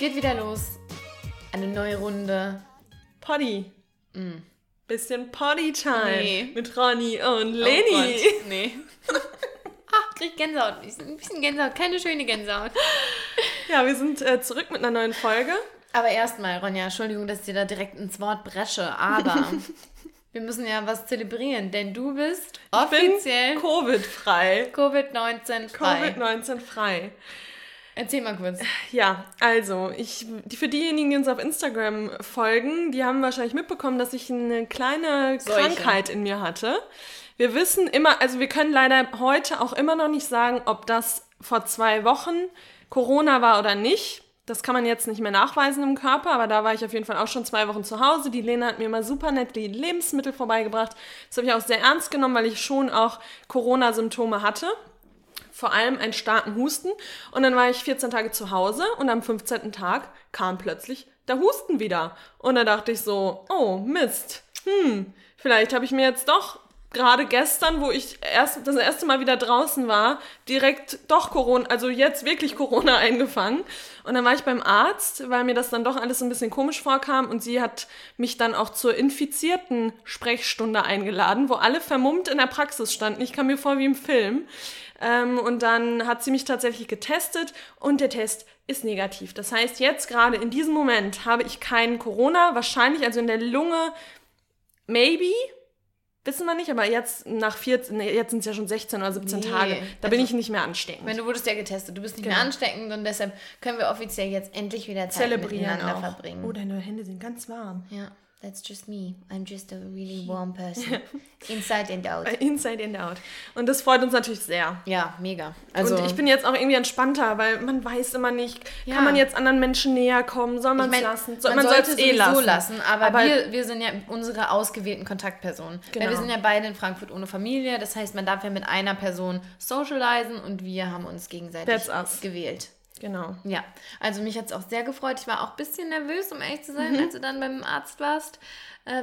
geht wieder los. Eine neue Runde. Potty. Mm. Bisschen Potty-Time. Nee. Mit Ronny und Oh Leni. Gott, nee. Ach, krieg Gänsehaut. Ein bisschen Gänsehaut, keine schöne Gänsehaut. ja, wir sind äh, zurück mit einer neuen Folge. Aber erstmal, Ronja, Entschuldigung, dass ich dir da direkt ins Wort bresche, aber wir müssen ja was zelebrieren, denn du bist offiziell Covid-frei. Covid-19 frei. Covid-19 frei. Erzähl mal kurz. Ja, also, ich, die, für diejenigen, die uns auf Instagram folgen, die haben wahrscheinlich mitbekommen, dass ich eine kleine Seuche. Krankheit in mir hatte. Wir wissen immer, also wir können leider heute auch immer noch nicht sagen, ob das vor zwei Wochen Corona war oder nicht. Das kann man jetzt nicht mehr nachweisen im Körper, aber da war ich auf jeden Fall auch schon zwei Wochen zu Hause. Die Lena hat mir immer super nett die Lebensmittel vorbeigebracht. Das habe ich auch sehr ernst genommen, weil ich schon auch Corona-Symptome hatte vor allem einen starken Husten. Und dann war ich 14 Tage zu Hause und am 15. Tag kam plötzlich der Husten wieder. Und da dachte ich so, oh Mist, hm, vielleicht habe ich mir jetzt doch gerade gestern, wo ich erst, das erste Mal wieder draußen war, direkt doch Corona, also jetzt wirklich Corona eingefangen. Und dann war ich beim Arzt, weil mir das dann doch alles ein bisschen komisch vorkam und sie hat mich dann auch zur infizierten Sprechstunde eingeladen, wo alle vermummt in der Praxis standen. Ich kam mir vor wie im Film. Ähm, und dann hat sie mich tatsächlich getestet und der Test ist negativ. Das heißt, jetzt gerade in diesem Moment habe ich keinen Corona, wahrscheinlich also in der Lunge, maybe. Wissen wir nicht, aber jetzt nach 14, nee, jetzt sind es ja schon 16 oder 17 Nee, Tage. Da bin ich nicht mehr ansteckend. Meine, du wurdest ja getestet, du bist nicht Genau. mehr ansteckend und deshalb können wir offiziell jetzt endlich wieder Zeit Zelebrieren miteinander auch. verbringen. Oh, deine Hände sind ganz warm. Ja, that's just me. I'm just a really warm person. Inside and out. Inside and out. Und das freut uns natürlich sehr. Ja, mega. Also, und ich bin jetzt auch irgendwie entspannter, weil man weiß immer nicht, Ja. kann man jetzt anderen Menschen näher kommen, soll man es ich mein, lassen? man, man sollte es eh lassen. lassen, aber, Aber- wir, wir sind ja unsere ausgewählten Kontaktpersonen. Weil Genau. wir sind ja beide in Frankfurt ohne Familie, das heißt, man darf ja mit einer Person socialisen und wir haben uns gegenseitig gewählt. Genau. Ja, also mich hat es auch sehr gefreut. Ich war auch ein bisschen nervös, um ehrlich zu sein, Mhm. als du dann beim Arzt warst,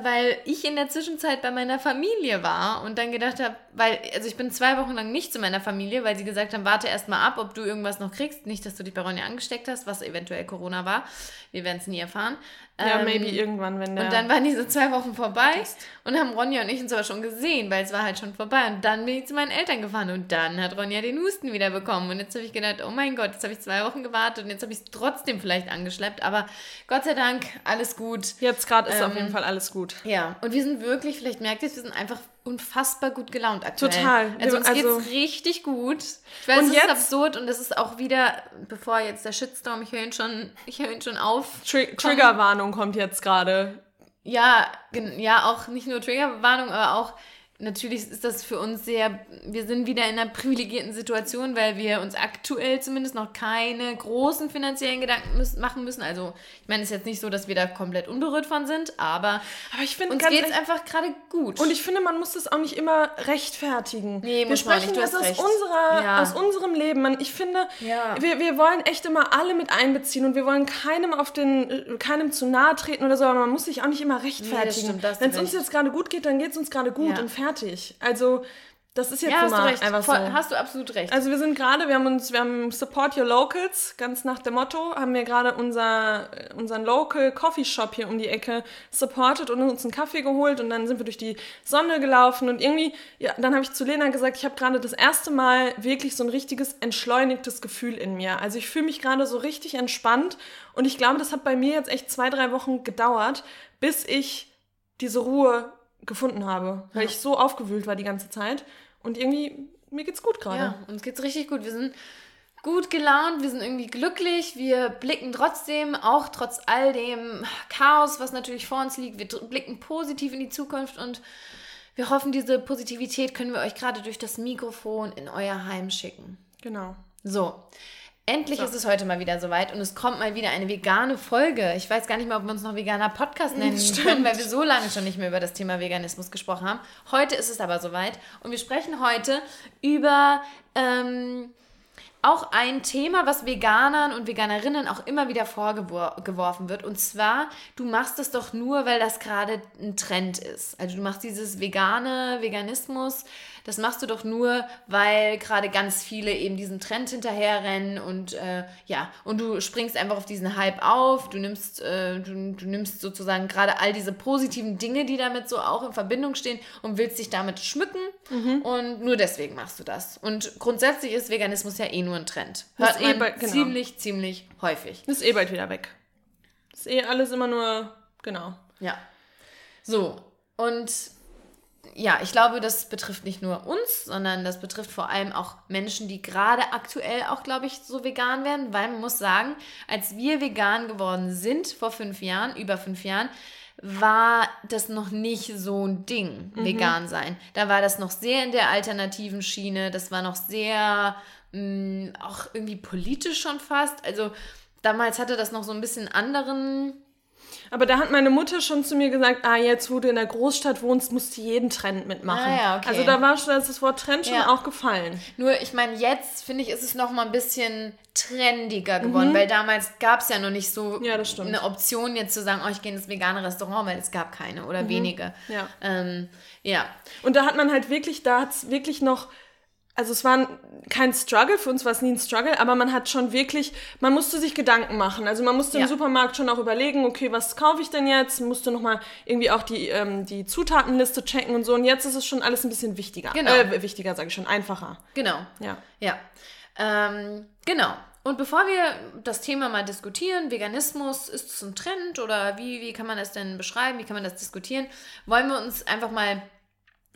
weil ich in der Zwischenzeit bei meiner Familie war und dann gedacht habe, weil, also ich bin zwei Wochen lang nicht zu meiner Familie, weil sie gesagt haben, warte erst mal ab, ob du irgendwas noch kriegst. Nicht, dass du dich bei Ronja angesteckt hast, was eventuell Corona war. Wir werden es nie erfahren. Ja, Ähm, maybe irgendwann, wenn der... und dann waren diese zwei Wochen vorbei Test. und haben Ronja und ich uns aber schon gesehen, weil es war halt schon vorbei. Und dann bin ich zu meinen Eltern gefahren und dann hat Ronja den Husten wieder bekommen. Und jetzt habe ich gedacht, oh mein Gott, jetzt habe ich zwei Wochen gewartet und jetzt habe ich es trotzdem vielleicht angeschleppt. Aber Gott sei Dank, alles gut. Jetzt gerade ist auf Ähm, jeden Fall alles gut. Ja, und wir sind wirklich, vielleicht merkt ihr es, wir sind einfach unfassbar gut gelaunt aktuell. Total. Also uns also- geht's richtig gut. Ich weiß, Und es ist jetzt- absurd und es ist auch wieder, bevor jetzt der Shitstorm, ich höre ihn schon, ich höre ihn schon auf. Tri Triggerwarnung kommt jetzt gerade. Ja, ja, auch nicht nur Triggerwarnung, aber auch natürlich ist das für uns sehr, wir sind wieder in einer privilegierten Situation, weil wir uns aktuell zumindest noch keine großen finanziellen Gedanken müssen, machen müssen. Also ich meine, es ist jetzt nicht so, dass wir da komplett unberührt von sind, aber Aber ich finde uns geht es einfach gerade gut. Und ich finde, man muss das auch nicht immer rechtfertigen. Nee, wir muss man sprechen nicht, du hast aus, unserer, Ja. aus unserem Leben. Man, ich finde, Ja. wir, wir wollen echt immer alle mit einbeziehen und wir wollen keinem auf den, äh, keinem zu nahe treten oder so, aber man muss sich auch nicht immer rechtfertigen. du Wenn es uns jetzt gerade gut geht, dann geht es uns gerade gut Ja. und fertig. Also, das ist jetzt ja, recht. einfach so. Hast du absolut recht. Also wir sind gerade, wir haben uns, wir haben Support Your Locals, ganz nach dem Motto, haben wir gerade unser, unseren Local Coffee Shop hier um die Ecke supportet und uns einen Kaffee geholt und dann sind wir durch die Sonne gelaufen und irgendwie, ja, dann habe ich zu Lena gesagt, ich habe gerade das erste Mal wirklich so ein richtiges entschleunigtes Gefühl in mir. Also ich fühle mich gerade so richtig entspannt und ich glaube, das hat bei mir jetzt echt zwei, drei Wochen gedauert, bis ich diese Ruhe gefunden habe, weil Ja. ich so aufgewühlt war die ganze Zeit und irgendwie, mir geht's gut gerade. Ja, uns geht's richtig gut. Wir sind gut gelaunt, wir sind irgendwie glücklich, wir blicken trotzdem, auch trotz all dem Chaos, was natürlich vor uns liegt, wir blicken positiv in die Zukunft und wir hoffen, diese Positivität können wir euch gerade durch das Mikrofon in euer Heim schicken. Genau. So. Endlich So. ist es heute mal wieder soweit und es kommt mal wieder eine vegane Folge. Ich weiß gar nicht mehr, ob wir uns noch veganer Podcast nennen Stimmt. können, weil wir so lange schon nicht mehr über das Thema Veganismus gesprochen haben. Heute ist es aber soweit und wir sprechen heute über ähm, auch ein Thema, was Veganern und Veganerinnen auch immer wieder vorgeworfen wird. Und zwar, du machst es doch nur, weil das gerade ein Trend ist. Also du machst dieses vegane Veganismus, das machst du doch nur, weil gerade ganz viele eben diesen Trend hinterherrennen und äh, ja, und du springst einfach auf diesen Hype auf, du nimmst, äh, du, du nimmst sozusagen gerade all diese positiven Dinge, die damit so auch in Verbindung stehen und willst dich damit schmücken mhm. und nur deswegen machst du das. Und grundsätzlich ist Veganismus ja eh nur ein Trend. Hört man eh bald, genau. ziemlich, ziemlich häufig. ist eh bald wieder weg. ist eh alles immer nur, genau. Ja. So, und ja, ich glaube, das betrifft nicht nur uns, sondern das betrifft vor allem auch Menschen, die gerade aktuell auch, glaube ich, so vegan werden, weil man muss sagen, als wir vegan geworden sind vor fünf Jahren, über fünf Jahren, war das noch nicht so ein Ding, mhm. vegan sein. Da war das noch sehr in der alternativen Schiene, das war noch sehr mh, mm, auch irgendwie politisch schon fast. Also damals hatte das noch so ein bisschen anderen aber da hat meine Mutter schon zu mir gesagt, ah, jetzt wo du in der Großstadt wohnst, musst du jeden Trend mitmachen. Ah, ja, okay. Also da war schon das Wort Trend schon ja. auch gefallen. Nur, ich meine, jetzt finde ich, ist es noch mal ein bisschen trendiger geworden, mhm. weil damals gab es ja noch nicht so ja, eine Option, jetzt zu sagen, oh, ich gehe in das vegane Restaurant, weil es gab keine oder mhm. wenige. Ja. Ähm, ja. Und da hat man halt wirklich, da hat es wirklich noch also es war kein Struggle, für uns war es nie ein Struggle, aber man hat schon wirklich, man musste sich Gedanken machen. Also man musste ja. im Supermarkt schon auch überlegen, okay, was kaufe ich denn jetzt? Musste nochmal irgendwie auch die, ähm, die Zutatenliste checken und so. Und jetzt ist es schon alles ein bisschen wichtiger. Genau. Äh, wichtiger, sage ich schon, einfacher. Genau. Ja. Ja. Ähm, genau. Und bevor wir das Thema mal diskutieren, Veganismus, ist es ein Trend oder wie, wie kann man das denn beschreiben, wie kann man das diskutieren, wollen wir uns einfach mal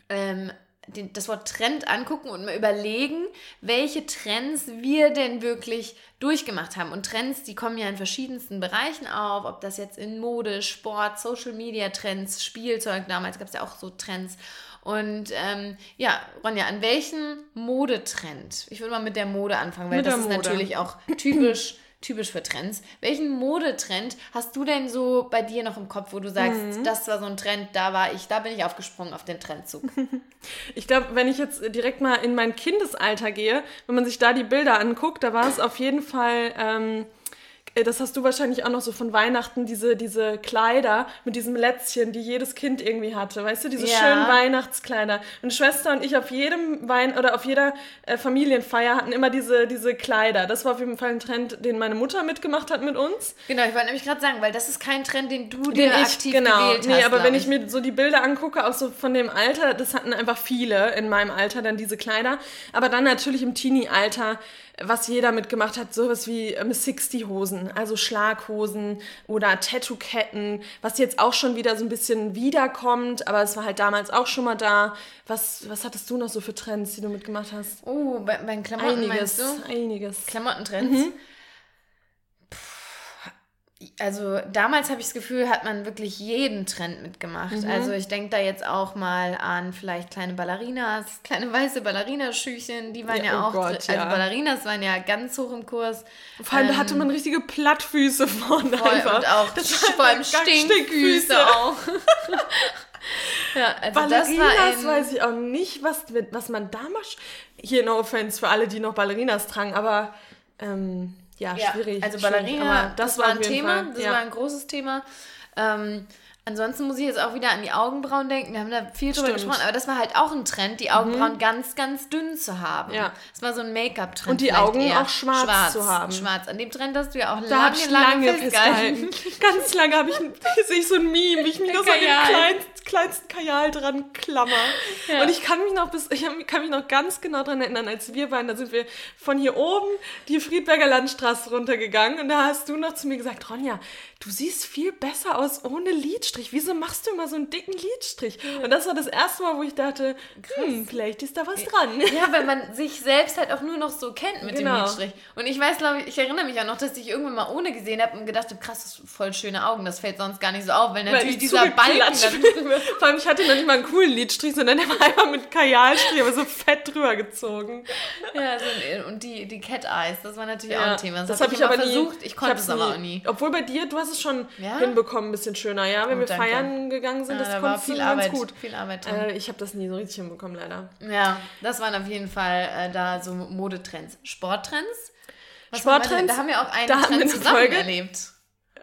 ähm, den, das Wort Trend angucken und mal überlegen, welche Trends wir denn wirklich durchgemacht haben. Und Trends, die kommen ja in verschiedensten Bereichen auf, ob das jetzt in Mode, Sport, Social Media Trends, Spielzeug, damals gab es ja auch so Trends. Und ähm, ja, Ronja, an welchen Modetrend? Ich würde mal mit der Mode anfangen, weil mit das ist Mode. natürlich auch typisch typisch für Trends. Welchen Modetrend hast du denn so bei dir noch im Kopf, wo du sagst, mhm. das war so ein Trend, da war ich, da bin ich aufgesprungen auf den Trendzug? Ich glaube, wenn ich jetzt direkt mal in mein Kindesalter gehe, wenn man sich da die Bilder anguckt, da war es auf jeden Fall. Ähm, äh, das hast du wahrscheinlich auch noch so von Weihnachten, diese, diese Kleider mit diesem Lätzchen, die jedes Kind irgendwie hatte. Weißt du, diese ja. schönen Weihnachtskleider. Meine Schwester und ich auf jedem Wein oder auf jeder äh, Familienfeier hatten immer diese, diese Kleider. Das war auf jeden Fall ein Trend, den meine Mutter mitgemacht hat mit uns. Genau, ich wollte nämlich gerade sagen, weil das ist kein Trend, den du dir ich, aktiv genau, gewählt hast. Nee, aber wenn ich. ich mir so die Bilder angucke, auch so von dem Alter, das hatten einfach viele in meinem Alter dann diese Kleider. Aber dann natürlich im Teenie-Alter was jeder mitgemacht hat, sowas wie ähm, 60 Hosen, also Schlaghosen oder Tattoo-Ketten, was jetzt auch schon wieder so ein bisschen wiederkommt, aber es war halt damals auch schon mal da. Was, was hattest du noch so für Trends, die du mitgemacht hast? Oh, bei, bei den Klamotten einiges, meinst du? Einiges. Klamottentrends? Mhm also damals habe ich das Gefühl, hat man wirklich jeden Trend mitgemacht. Mhm. Also ich denke da jetzt auch mal an vielleicht kleine Ballerinas, kleine weiße Ballerinaschüchen, die waren ja, ja oh auch, Gott, also ja. Ballerinas waren ja ganz hoch im Kurs. Vor allem ähm, da hatte man richtige Plattfüße vorne voll, einfach. Und auch das vor allem Stinkfüße auch. ja, also Ballerinas das weiß ich auch nicht, was, was man da macht. Hier no offense für alle, die noch Ballerinas tragen, aber ähm, ja, schwierig. Also Ballerina, das, das, war ein Thema, Fall. das ja. war ein großes Thema. Ähm, Ansonsten muss ich jetzt auch wieder an die Augenbrauen denken. Wir haben da viel drüber Stimmt. gesprochen, aber das war halt auch ein Trend, die Augenbrauen mhm. ganz, ganz dünn zu haben. Ja. Das war so ein Make-up-Trend. Und die Augen auch schwarz, schwarz, zu haben. Schwarz. An dem Trend hast du ja auch da lange, lange, lange festgehalten. ganz lange habe ich, sehe ich so ein Meme, wie ich mich noch so an den kleinsten, kleinsten Kajal dran klammer. Ja. Und ich kann mich noch bis, ich kann mich noch ganz genau daran erinnern, als wir waren, da sind wir von hier oben die Friedberger Landstraße runtergegangen und da hast du noch zu mir gesagt, Ronja, du siehst viel besser aus ohne Lidstrich. Wieso machst du immer so einen dicken Lidstrich? Und das war das erste Mal, wo ich dachte, hm, vielleicht ist da was dran. Ja, weil man sich selbst halt auch nur noch so kennt mit genau. dem Lidstrich. Und ich weiß, glaube ich, ich erinnere mich auch noch, dass ich irgendwann mal ohne gesehen habe und gedacht habe, krass, das sind voll schöne Augen. Das fällt sonst gar nicht so auf, weil natürlich weil dieser Balken dann Vor allem, ich hatte noch nicht mal einen coolen Lidstrich, sondern der war einfach mit Kajalstrich, aber so fett drüber gezogen. Ja, so, und die, die Cat Eyes, das war natürlich ja, auch ein Thema. Das, das habe ich, aber versucht. Ich konnte es aber auch nie. Obwohl bei dir, du hast es schon ja? hinbekommen, ein bisschen schöner, ja. Wenn oh, wir danke. feiern gegangen sind, ja, das da kommt viel Arbeit, ganz gut. Viel Arbeit äh, ich habe das nie so richtig hinbekommen, leider. Ja, das waren auf jeden Fall äh, da so Modetrends. Sporttrends? Was Sporttrends? Da haben wir auch einen Trend zusammen Folge. erlebt.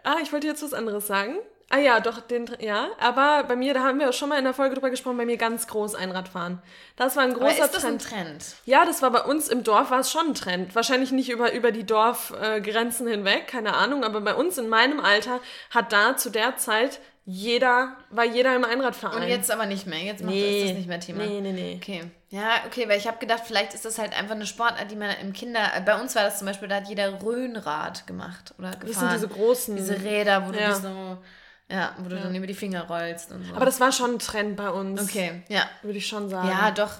Ah, ich wollte jetzt was anderes sagen. Ah ja, doch, den, ja. Aber bei mir, da haben wir schon mal in der Folge drüber gesprochen, bei mir ganz groß Einradfahren. Das war ein Aber großer ist das ein Trend. Ja, das war bei uns im Dorf, war es schon ein Trend. Wahrscheinlich nicht über, über die Dorfgrenzen hinweg, keine Ahnung, aber bei uns in meinem Alter hat da zu der Zeit jeder, war jeder im Einradverein. Und jetzt aber nicht mehr. Jetzt macht, Nee. ist das nicht mehr Thema. Nee, nee, nee. Okay. Ja, okay, weil ich habe gedacht, vielleicht ist das halt einfach eine Sportart, die man im Kinder. äh, Bei uns war das zum Beispiel, da hat jeder Röhnrad gemacht oder gefahren. Das sind diese großen. Diese Räder, wo du Ja. dich so. Ja, wo du dann über die Finger rollst und so. aber das war schon ein Trend bei uns. okay, ja. Würde ich schon sagen. Ja, doch.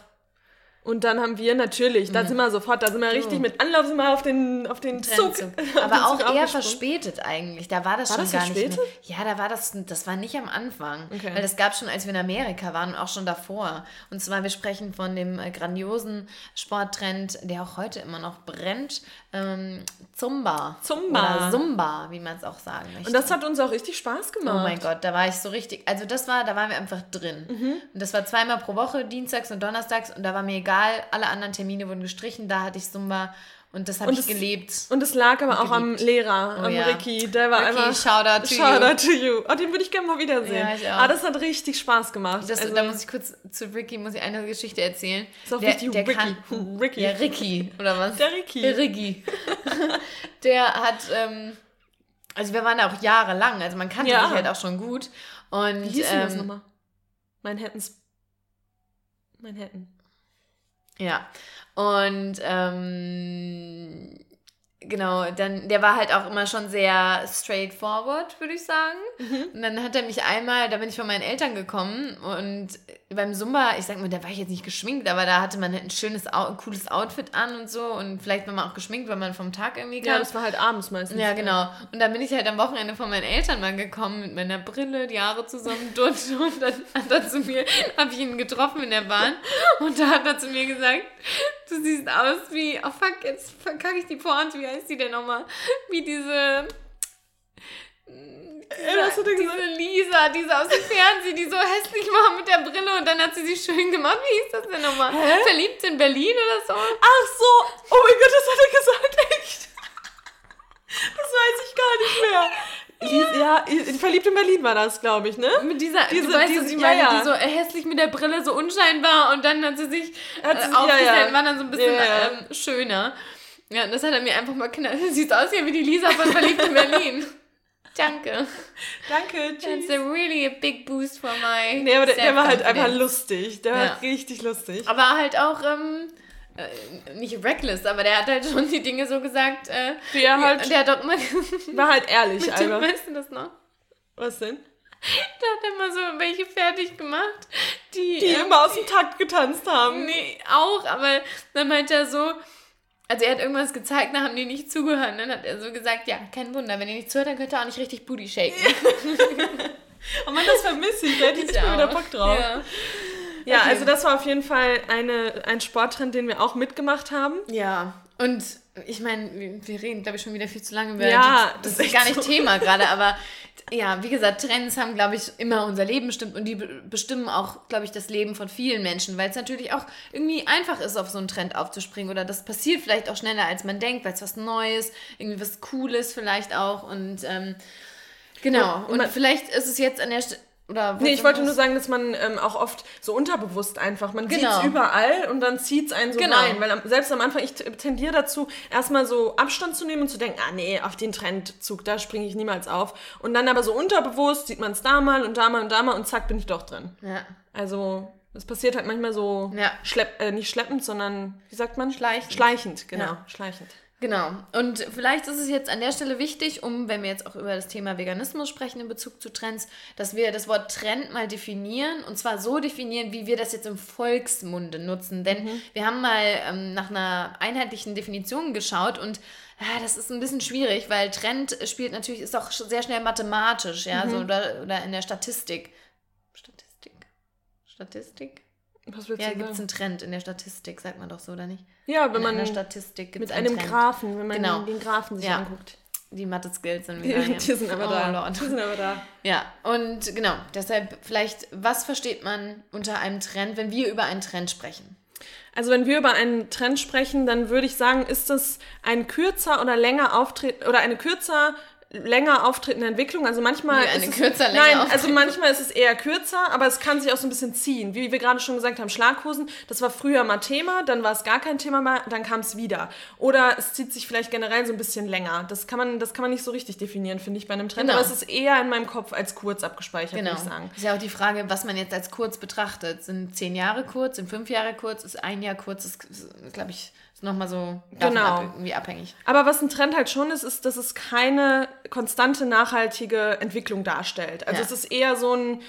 Und dann haben wir natürlich, da sind wir sofort, da sind wir richtig mit Anlauf sind wir auf den, auf den Zug. Trennzug. auf den Aber auch Zug eher verspätet eigentlich. Da war das War schon das gar nicht verspätet? mehr. Ja, da war das, das war nicht am Anfang. Okay. Weil das gab schon, als wir in Amerika waren und auch schon davor. Und zwar, wir sprechen von dem äh, grandiosen Sporttrend, der auch heute immer noch brennt. Ähm, Zumba. Zumba. Oder Zumba, wie man es auch sagen möchte. Und das hat uns auch richtig Spaß Oh gemacht. mein Gott, da war ich so richtig, also das war, da waren wir einfach drin. Mhm. Und das war zweimal pro Woche, dienstags und donnerstags und da war mir egal, alle anderen Termine wurden gestrichen, da hatte ich Zumba und das habe ich es- gelebt. Und es lag aber auch am geliebt. Lehrer, am Oh ja. Ricky. Der war Ricky, einfach. shout out to shout you. to you. Oh, den würde ich gerne mal wiedersehen. Ja, ich auch. Ah, das hat richtig Spaß gemacht. Das, also, da muss ich kurz zu Ricky muss ich eine Geschichte erzählen. ist auch der, richtig der Ricky. kann, Ricky. Ja, Ricky, oder was? Der Ricky. Der Ricky. der hat, ähm, also wir waren da auch jahrelang, also man kannte Ja. sich halt auch schon gut. Und Wie hieß denn das ähm, nochmal? Manhattans. Manhattan. Ja. Und ähm, genau, dann, der war halt auch immer schon sehr straightforward, würde ich sagen. Mhm. Und dann hat er mich einmal, da bin ich von meinen Eltern gekommen und beim Zumba, ich sag mal, da war ich jetzt nicht geschminkt, aber da hatte man ein schönes, cooles Outfit an und so und vielleicht war man auch geschminkt, weil man vom Tag irgendwie Ja, kam. das war halt abends meistens. Ja, genau. Und dann bin ich halt am Wochenende von meinen Eltern mal gekommen mit meiner Brille, die Haare zusammen, dutt. Und dann hat er zu mir, habe ich ihn getroffen in der Bahn. Und da hat er zu mir gesagt, du siehst aus wie, oh fuck, jetzt verkacke ich die Pointe, wie heißt die denn nochmal? Wie diese, Ey, was hat er diese gesagt? Lisa, diese aus dem Fernsehen, die so hässlich war mit der Brille und dann hat sie sich schön gemacht. Wie hieß das denn nochmal? Hä? Verliebt in Berlin oder so? Ach so. Oh mein Gott, das hat er gesagt. Echt. Das weiß ich gar nicht mehr. Ja, in- verliebt in Berlin war das, glaube ich, ne? Mit dieser, Diese- du weißt, diese- was ich ja, meine, ja. die so äh, hässlich mit der Brille, so unscheinbar und dann hat sie sich Hat äh, sie- ja, aufgestellt ja. und war dann so ein bisschen Ja, ja. Ähm, schöner. Ja, und das hat er mir einfach mal knallt. Sieht aus hier wie die Lisa von Verliebt in Berlin. Danke. Danke, That's tschüss. a really a big boost for my Nee, aber der, der war halt einfach lustig. Der Ja. war richtig lustig. Aber halt auch, ähm, äh, nicht reckless, aber der hat halt schon die Dinge so gesagt, äh, Die er halt- der hat doch immer, War halt ehrlich mit einfach. weißt du das noch? Was denn? Da hat er immer so welche fertig gemacht, die, Die ähm, immer aus dem Takt getanzt haben. Nee, auch, aber dann meint er so, also er hat irgendwas gezeigt, da haben die nicht zugehört. Und dann hat er so gesagt, ja, kein Wunder, wenn ihr nicht zuhört, dann könnt ihr auch nicht richtig Booty shaken. Oh man, das vermisse ich. Da hätte ich Ich mal wieder. Bock drauf. Ja. Ja, Okay. also das war auf jeden Fall eine, ein Sporttrend, den wir auch mitgemacht haben. ja, und ich meine, wir- reden, glaube ich, schon wieder viel zu lange über Ja, die, das das ist gar nicht so. Thema gerade, aber ja, wie gesagt, Trends haben, glaube ich, immer unser Leben bestimmt und die be- bestimmen auch, glaube ich, das Leben von vielen Menschen, weil es natürlich auch irgendwie einfach ist, auf so einen Trend aufzuspringen oder das passiert vielleicht auch schneller, als man denkt, weil es was Neues, irgendwie was Cooles vielleicht auch und ähm, genau. und Und, vielleicht ist es jetzt an der Stelle, oder Nee, ich wollte nur sagen, dass man ähm, auch oft so unterbewusst einfach, man sieht Genau. es überall und dann zieht es einen so Genau. rein. Weil am, selbst am Anfang, ich tendiere dazu, erstmal so Abstand zu nehmen und zu denken, ah nee, auf den Trendzug, da springe ich niemals auf. Und dann aber so unterbewusst sieht man es da mal und da mal und da mal und zack, bin ich doch drin. Ja. Also, es passiert halt manchmal so, Ja. schlepp, äh, nicht schleppend, sondern, wie sagt man? Schleichend. Schleichend, genau, Ja. schleichend. Genau. Und vielleicht ist es jetzt an der Stelle wichtig, um, wenn wir jetzt auch über das Thema Veganismus sprechen in Bezug zu Trends, dass wir das Wort Trend mal definieren und zwar so definieren, wie wir das jetzt im Volksmunde nutzen. Denn wir haben mal ähm, nach einer einheitlichen Definition geschaut und ja, das ist ein bisschen schwierig, weil Trend spielt natürlich, ist auch sehr schnell mathematisch, ja, so, oder, oder in der Statistik. Statistik? Statistik? Was willst Ja, gibt es einen Trend in der Statistik, sagt man doch so, oder nicht? Ja, wenn in man einer Statistik gibt mit einem Trend. Graphen, wenn man Genau. den Graphen sich Ja. anguckt. Die Mathe-Skills sind Die, wieder hier. die sind aber oh, da. Lord. Die sind aber da. Ja, und genau, deshalb vielleicht, was versteht man unter einem Trend, wenn wir über einen Trend sprechen? Also wenn wir über einen Trend sprechen, dann würde ich sagen, ist es ein kürzer oder länger auftreten oder eine kürzer länger auftretende Entwicklung. Also manchmal. Nee, eine ist es, kürzer, länger Nein, also auftretende. manchmal ist es eher kürzer, aber es kann sich auch so ein bisschen ziehen. Wie wir gerade schon gesagt haben, Schlaghosen, das war früher mal Thema, dann war es gar kein Thema mehr, dann kam es wieder. Oder es zieht sich vielleicht generell so ein bisschen länger. Das kann man, das kann man nicht so richtig definieren, finde ich, bei einem Trend. Genau. Aber es ist eher in meinem Kopf als kurz abgespeichert, Genau. würde ich sagen. Ist ja auch die Frage, was man jetzt als kurz betrachtet. Sind zehn Jahre kurz, sind fünf Jahre kurz, ist ein Jahr kurz, ist, glaube ich, ist nochmal so Genau. ab, irgendwie abhängig. Aber was ein Trend halt schon ist, ist, dass es keine konstante, nachhaltige Entwicklung darstellt. Also Ja. es ist eher so ein,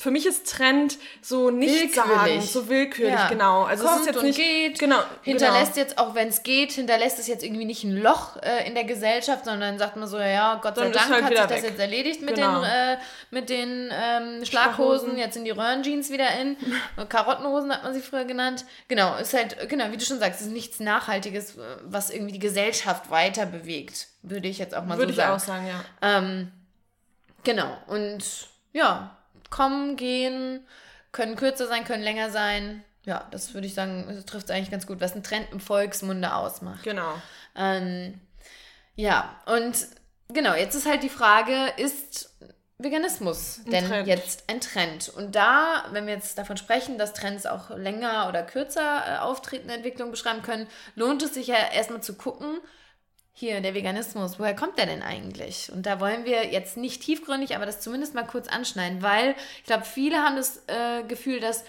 für mich ist Trend so nicht sagen, Willkürlich. so willkürlich, Ja. genau. Also Kommt es ist jetzt und nicht, geht, genau, hinterlässt genau. jetzt, auch wenn es geht, hinterlässt es jetzt irgendwie nicht ein Loch äh, in der Gesellschaft, sondern sagt man so, ja, Gott sei Dann Dank halt hat sich das weg. jetzt erledigt mit Genau. den, äh, mit den ähm, Schlaghosen. Jetzt sind die Röhrenjeans wieder in. Karottenhosen hat man sie früher genannt. Genau, ist halt, genau, wie du schon sagst, es ist nichts Nachhaltiges, äh, was irgendwie die Gesellschaft weiter bewegt, würde ich jetzt auch mal Würde so ich sagen. auch sagen, ja. Ähm, genau. Und ja, kommen, gehen, können kürzer sein, können länger sein. Ja, das würde ich sagen, trifft es eigentlich ganz gut, was ein Trend im Volksmunde ausmacht. Genau. Ähm, ja, und genau, jetzt ist halt die Frage, ist Veganismus denn Trend. jetzt ein Trend? Und da, wenn wir jetzt davon sprechen, dass Trends auch länger oder kürzer äh, auftretende Entwicklungen beschreiben können, lohnt es sich ja erstmal zu gucken, hier, der Veganismus, woher kommt der denn eigentlich? Und da wollen wir jetzt nicht tiefgründig, aber das zumindest mal kurz anschneiden, weil ich glaube, viele haben das äh, Gefühl, dass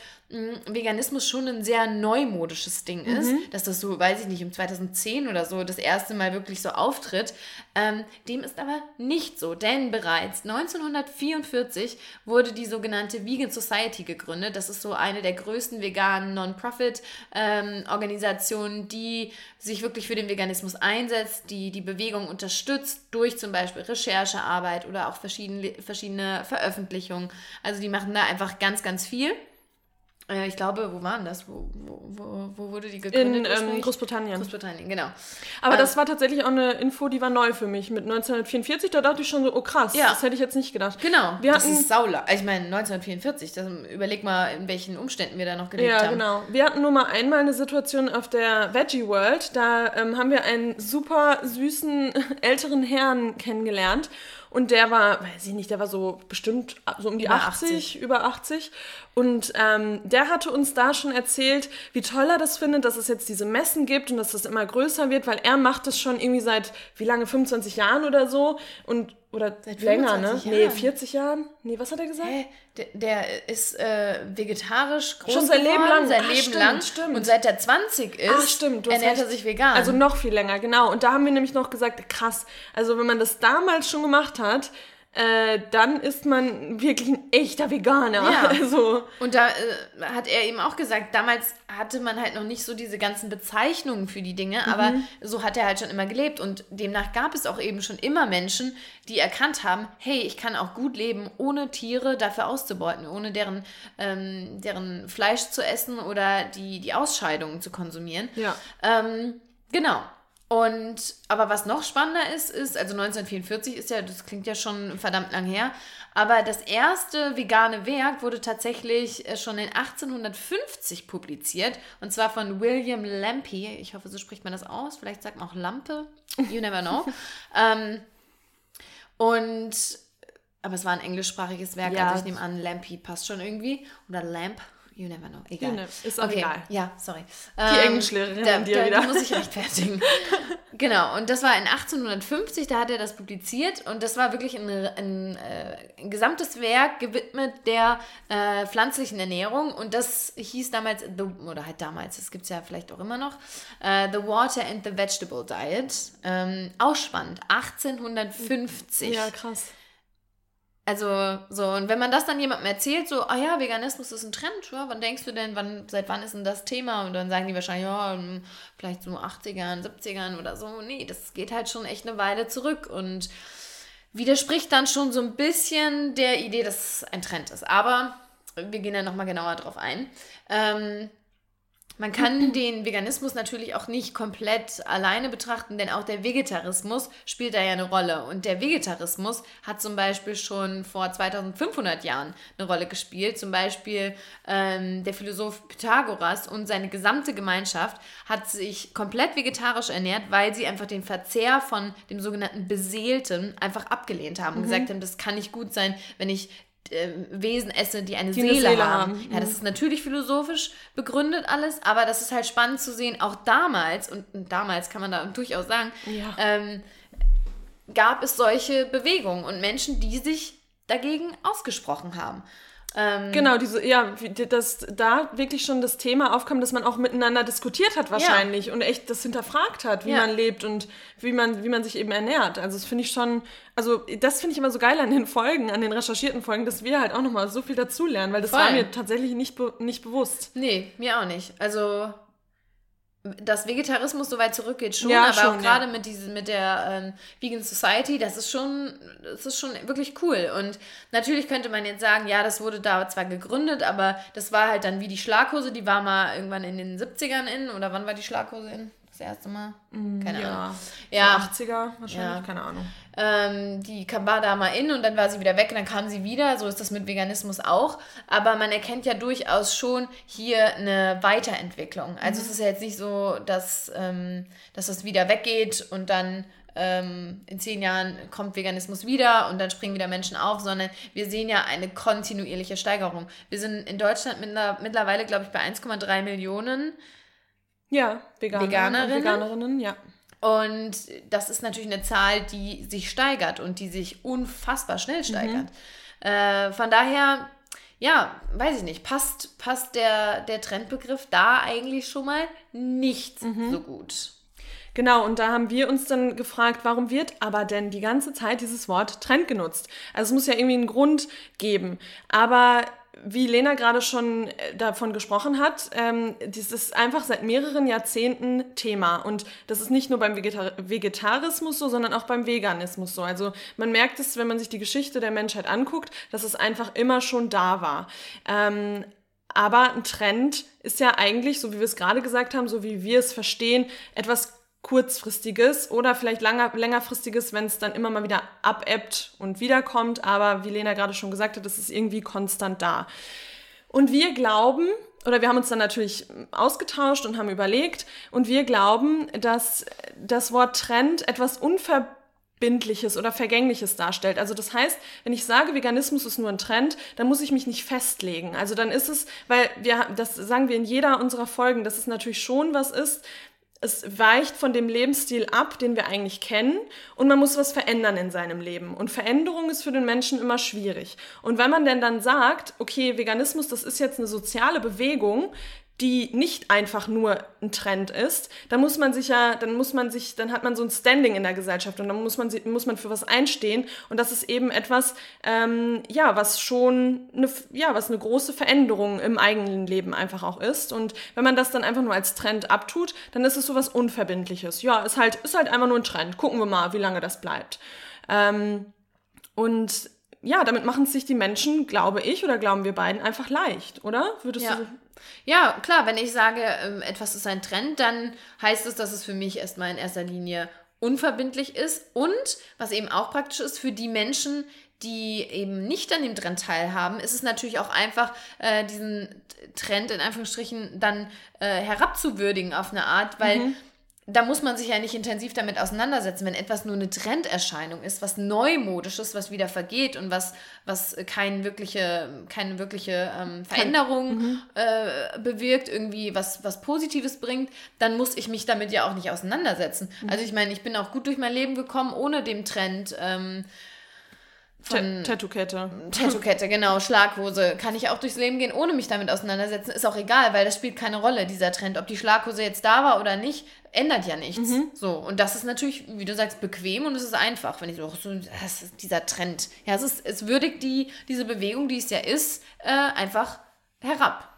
Veganismus schon ein sehr neumodisches Ding ist, dass das so, weiß ich nicht, um 2010 oder so das erste Mal wirklich so auftritt. Ähm, dem ist aber nicht so, denn bereits 1944 wurde die sogenannte Vegan Society gegründet. Das ist so eine der größten veganen Non-Profit-Organisationen, die sich wirklich für den Veganismus einsetzt, die die Bewegung unterstützt durch zum Beispiel Recherchearbeit oder auch verschiedene, verschiedene Veröffentlichungen. Also die machen da einfach ganz, ganz viel. Äh, Ich glaube, wo waren das? Wo, wo, wo, wurde die In gegründet? ähm, ursprünglich? Großbritannien. Großbritannien, genau. Aber Ähm, das war tatsächlich auch eine Info, die war neu für mich. Mit 1944, da dachte ich schon so, oh krass, Ja. das hätte ich jetzt nicht gedacht. Genau, Wir das hatten- ist Saula. Ich meine, 1944, das, überleg mal, in welchen Umständen wir da noch gelebt Ja, haben. genau. Wir hatten nur mal einmal eine Situation auf der Veggie World. Da ähm, haben wir einen super süßen älteren Herrn kennengelernt. Und der war, weiß ich nicht, der war so bestimmt so um die Über 80, über 80. Und ähm, der hatte uns da schon erzählt, wie toll er das findet, dass es jetzt diese Messen gibt und dass das immer größer wird, weil er macht das schon irgendwie seit, wie lange, 25 Jahren oder so. Und, oder Seit länger, ne? 25 Nee, Jahren. 40 Jahren? Nee, was hat er gesagt? Hä? Der, der ist äh, vegetarisch groß Schon sein Leben lang. Sein Ah, Leben stimmt, lang. stimmt. Und seit er 20 ist, Ah, stimmt, du hast ernährt er sich vegan. Also noch viel länger, genau. Und da haben wir nämlich noch gesagt, krass, also wenn man das damals schon gemacht hat, äh, dann ist man wirklich ein echter Veganer. Ja. Also, Und da äh, hat er eben auch gesagt, damals hatte man halt noch nicht so diese ganzen Bezeichnungen für die Dinge, aber so hat er halt schon immer gelebt. Und demnach gab es auch eben schon immer Menschen, die erkannt haben, hey, ich kann auch gut leben, ohne Tiere dafür auszubeuten, ohne deren, ähm, deren Fleisch zu essen oder die, die Ausscheidungen zu konsumieren. ja. Ähm, genau. Und aber was noch spannender ist, ist, also 1944 ist ja, das klingt ja schon verdammt lang her, aber das erste vegane Werk wurde tatsächlich äh, schon in 1850 publiziert und zwar von William Lampe. Ich hoffe, so spricht man das aus. Vielleicht sagt man auch Lampe. You never know. ähm, und aber es war ein englischsprachiges Werk, Ja. also ich nehme an, Lampe passt schon irgendwie. Oder Lamp. You never know. Egal. Never- ist auch egal. Ja, sorry. Die Englischlehrerin da, dir da, wieder. Muss ich rechtfertigen. genau, und das war in 1850, da hat er das publiziert und das war wirklich ein, ein, äh, ein gesamtes Werk gewidmet der äh, pflanzlichen Ernährung und das hieß damals, the, oder halt damals, das gibt es ja vielleicht auch immer noch, äh, The Water and the Vegetable Diet. Ähm, auch spannend, 1850. Ja, krass. Also, so, und wenn man das dann jemandem erzählt, so, ah ja, Veganismus ist ein Trend, ja, wann denkst du denn, wann, seit wann ist denn das Thema? Und dann sagen die wahrscheinlich, ja, hm, vielleicht so 80ern, 70ern oder so. Nee, das geht halt schon echt eine Weile zurück und widerspricht dann schon so ein bisschen der Idee, dass es ein Trend ist. Aber wir gehen ja nochmal genauer drauf ein. Ähm, Man kann den Veganismus natürlich auch nicht komplett alleine betrachten, denn auch der Vegetarismus spielt da ja eine Rolle. Und der Vegetarismus hat zum Beispiel schon vor 2500 Jahren eine Rolle gespielt. Zum Beispiel ähm, der Philosoph Pythagoras und seine gesamte Gemeinschaft hat sich komplett vegetarisch ernährt, weil sie einfach den Verzehr von dem sogenannten Beseelten einfach abgelehnt haben und gesagt haben, das kann nicht gut sein, wenn ich Wesen esse, die eine, Die Seele, eine Seele haben. haben. Ja, das ist natürlich philosophisch begründet alles, aber das ist halt spannend zu sehen, auch damals, und damals kann man da durchaus sagen, Ja. ähm, gab es solche Bewegungen und Menschen, die sich dagegen ausgesprochen haben. Ähm, Genau, diese, ja, dass da wirklich schon das Thema aufkam, dass man auch miteinander diskutiert hat wahrscheinlich und echt das hinterfragt hat, wie Ja. man lebt und wie man, wie man sich eben ernährt. Also das finde ich schon, also das finde ich immer so geil an den Folgen, an den recherchierten Folgen, dass wir halt auch nochmal so viel dazulernen, weil das Voll. war mir tatsächlich nicht, be nicht bewusst. Nee, mir auch nicht. Also, dass Vegetarismus so weit zurückgeht, schon, Ja, aber schon, auch ja. gerade mit, diese, mit der ähm, Vegan Society, das ist, schon, das ist schon wirklich cool. Und natürlich könnte man jetzt sagen, ja, das wurde da zwar gegründet, aber das war halt dann wie die Schlaghose, die war mal irgendwann in den 70ern in, oder wann war die Schlaghose in? Das erste Mal? Keine Ahnung. Ja, Ja. so 80er wahrscheinlich, Ja. keine Ahnung. Ähm, die da mal in und dann war sie wieder weg und dann kam sie wieder. So ist das mit Veganismus auch. Aber man erkennt ja durchaus schon hier eine Weiterentwicklung. Also es ist ja jetzt nicht so, dass, ähm, dass das wieder weggeht und dann ähm, in zehn Jahren kommt Veganismus wieder und dann springen wieder Menschen auf, sondern wir sehen ja eine kontinuierliche Steigerung. Wir sind in Deutschland mittler- mittlerweile, glaube ich, bei 1,3 Millionen. Ja, Veganer Veganerinnen? Veganerinnen, ja. Und das ist natürlich eine Zahl, die sich steigert und die sich unfassbar schnell steigert. Äh, von daher, ja, weiß ich nicht, passt, passt der, der Trendbegriff da eigentlich schon mal nicht so gut. Genau, und da haben wir uns dann gefragt, warum wird aber denn die ganze Zeit dieses Wort Trend genutzt? Also es muss ja irgendwie einen Grund geben. Aber wie Lena gerade schon äh, davon gesprochen hat, ähm, das ist einfach seit mehreren Jahrzehnten Thema. Und das ist nicht nur beim Vegetar Vegetarismus so, sondern auch beim Veganismus so. Also man merkt es, wenn man sich die Geschichte der Menschheit anguckt, dass es einfach immer schon da war. Ähm, aber ein Trend ist ja eigentlich, so wie wir es gerade gesagt haben, so wie wir es verstehen, etwas kurzfristiges oder vielleicht langer, längerfristiges, wenn es dann immer mal wieder abebbt und wiederkommt. Aber wie Lena gerade schon gesagt hat, es ist irgendwie konstant da. Und wir glauben, oder wir haben uns dann natürlich ausgetauscht und haben überlegt, und wir glauben, dass das Wort Trend etwas Unverbindliches oder Vergängliches darstellt. Also das heißt, wenn ich sage, Veganismus ist nur ein Trend, dann muss ich mich nicht festlegen. Also dann ist es, weil wir, das sagen wir in jeder unserer Folgen, dass es natürlich schon was ist, es weicht von dem Lebensstil ab, den wir eigentlich kennen, und man muss was verändern in seinem Leben. Und Veränderung ist für den Menschen immer schwierig. Und wenn man denn dann sagt, okay, Veganismus, das ist jetzt eine soziale Bewegung, die nicht einfach nur ein Trend ist, dann muss man sich ja, dann muss man sich, dann hat man so ein Standing in der Gesellschaft und dann muss man, muss man für was einstehen und das ist eben etwas, ähm, ja, was schon eine, ja, was eine große Veränderung im eigenen Leben einfach auch ist und wenn man das dann einfach nur als Trend abtut, dann ist es so was Unverbindliches. Ja, ist halt, ist halt einfach nur ein Trend. Gucken wir mal, wie lange das bleibt. Ähm, und ja, damit machen es sich die Menschen, glaube ich, oder glauben wir beiden, einfach leicht, oder? Würdest Ja. du Ja, klar, wenn ich sage, ähm, etwas ist ein Trend, dann heißt es, dass es für mich erstmal in erster Linie unverbindlich ist und was eben auch praktisch ist für die Menschen, die eben nicht an dem Trend teilhaben, ist es natürlich auch einfach, äh, diesen Trend in Anführungsstrichen dann äh, herabzuwürdigen auf eine Art, weil da muss man sich ja nicht intensiv damit auseinandersetzen, wenn etwas nur eine Trenderscheinung ist, was neumodisches, was wieder vergeht und was, was keine wirkliche, keine wirkliche ähm, Veränderung äh, bewirkt, irgendwie was, was Positives bringt, dann muss ich mich damit ja auch nicht auseinandersetzen. Also ich meine, ich bin auch gut durch mein Leben gekommen, ohne dem Trend ähm, Tattoo-Kette. Tattoo-Kette, genau, Schlaghose. Kann ich auch durchs Leben gehen, ohne mich damit auseinandersetzen. Ist auch egal, weil das spielt keine Rolle, dieser Trend. Ob die Schlaghose jetzt da war oder nicht, ändert ja nichts. So, und das ist natürlich, wie du sagst, bequem und es ist einfach. Wenn ich so, so das ist dieser Trend. Ja, es, ist, es würdigt die, diese Bewegung, die es ja ist, äh, einfach herab.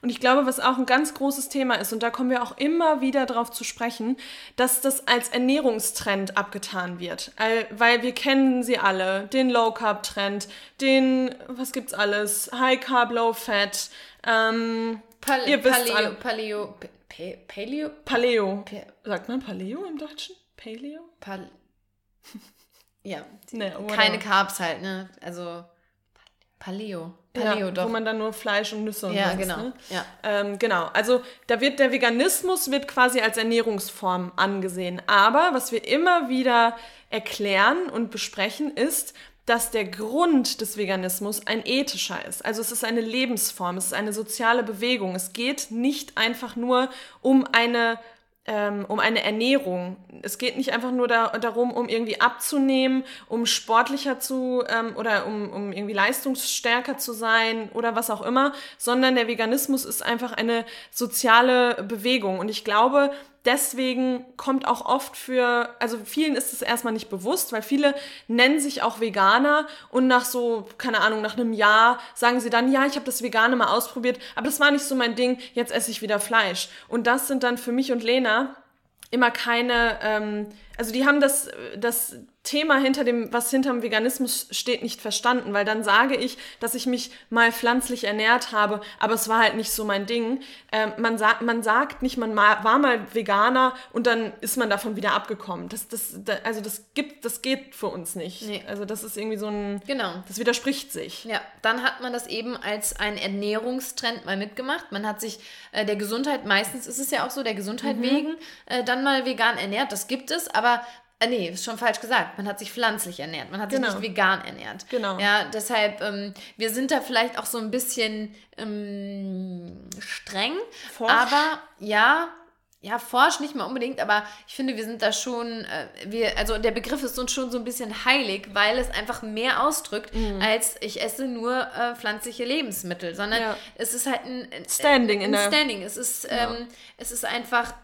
Und ich glaube, was auch ein ganz großes Thema ist, und da kommen wir auch immer wieder drauf zu sprechen, dass das als Ernährungstrend abgetan wird. Weil wir kennen sie alle. Den Low-Carb-Trend, den, was gibt's alles? High-Carb, Low-Fat, ähm, Pal Ihr wisst Paleo, alle. Paleo, Paleo, Paleo, Paleo. Pa- Sagt man Paleo im Deutschen? Paleo? Pal ja, Nee, keine Carbs halt, ne? Also Paleo, Paleo ja. Wo man dann nur Fleisch und Nüsse und ja, so isst, genau. Ne? Ja. Ähm, genau, also da wird der Veganismus wird quasi als Ernährungsform angesehen. Aber was wir immer wieder erklären und besprechen ist, dass der Grund des Veganismus ein ethischer ist. Also es ist eine Lebensform, es ist eine soziale Bewegung. Es geht nicht einfach nur um eine um eine Ernährung. Es geht nicht einfach nur da, darum, um irgendwie abzunehmen, um sportlicher zu ähm, oder um, um irgendwie leistungsstärker zu sein oder was auch immer, sondern der Veganismus ist einfach eine soziale Bewegung. Und ich glaube, deswegen kommt auch oft für, also vielen ist es erstmal nicht bewusst, weil viele nennen sich auch Veganer und nach so, keine Ahnung, nach einem Jahr sagen sie dann, ja, ich habe das Vegane mal ausprobiert, aber das war nicht so mein Ding, jetzt esse ich wieder Fleisch. Und das sind dann für mich und Lena immer keine, ähm, also die haben das, das Thema hinter dem, was hinterm Veganismus steht, nicht verstanden, weil dann sage ich, dass ich mich mal pflanzlich ernährt habe, aber es war halt nicht so mein Ding. Ähm, man, sa man sagt nicht, man ma war mal Veganer und dann ist man davon wieder abgekommen. Das, das, da, also das gibt, das geht für uns nicht. Nee. Also das ist irgendwie so ein, Genau. das widerspricht sich. Ja, dann hat man das eben als einen Ernährungstrend mal mitgemacht. Man hat sich äh, der Gesundheit, meistens ist es ja auch so, der Gesundheit Mhm. wegen, äh, dann mal vegan ernährt. Das gibt es, aber nee, ist schon falsch gesagt. Man hat sich pflanzlich ernährt. Man hat Genau. sich nicht vegan ernährt. Genau. Ja, deshalb, ähm, wir sind da vielleicht auch so ein bisschen ähm, streng. Forsch. Aber ja, ja, forsch nicht mal unbedingt, aber ich finde, wir sind da schon, äh, wir, also der Begriff ist uns schon so ein bisschen heilig, weil es einfach mehr ausdrückt, Mhm. als ich esse nur äh, pflanzliche Lebensmittel, sondern Ja. es ist halt ein, ein Standing in ein der- Standing. Es ist, ähm, es ist einfach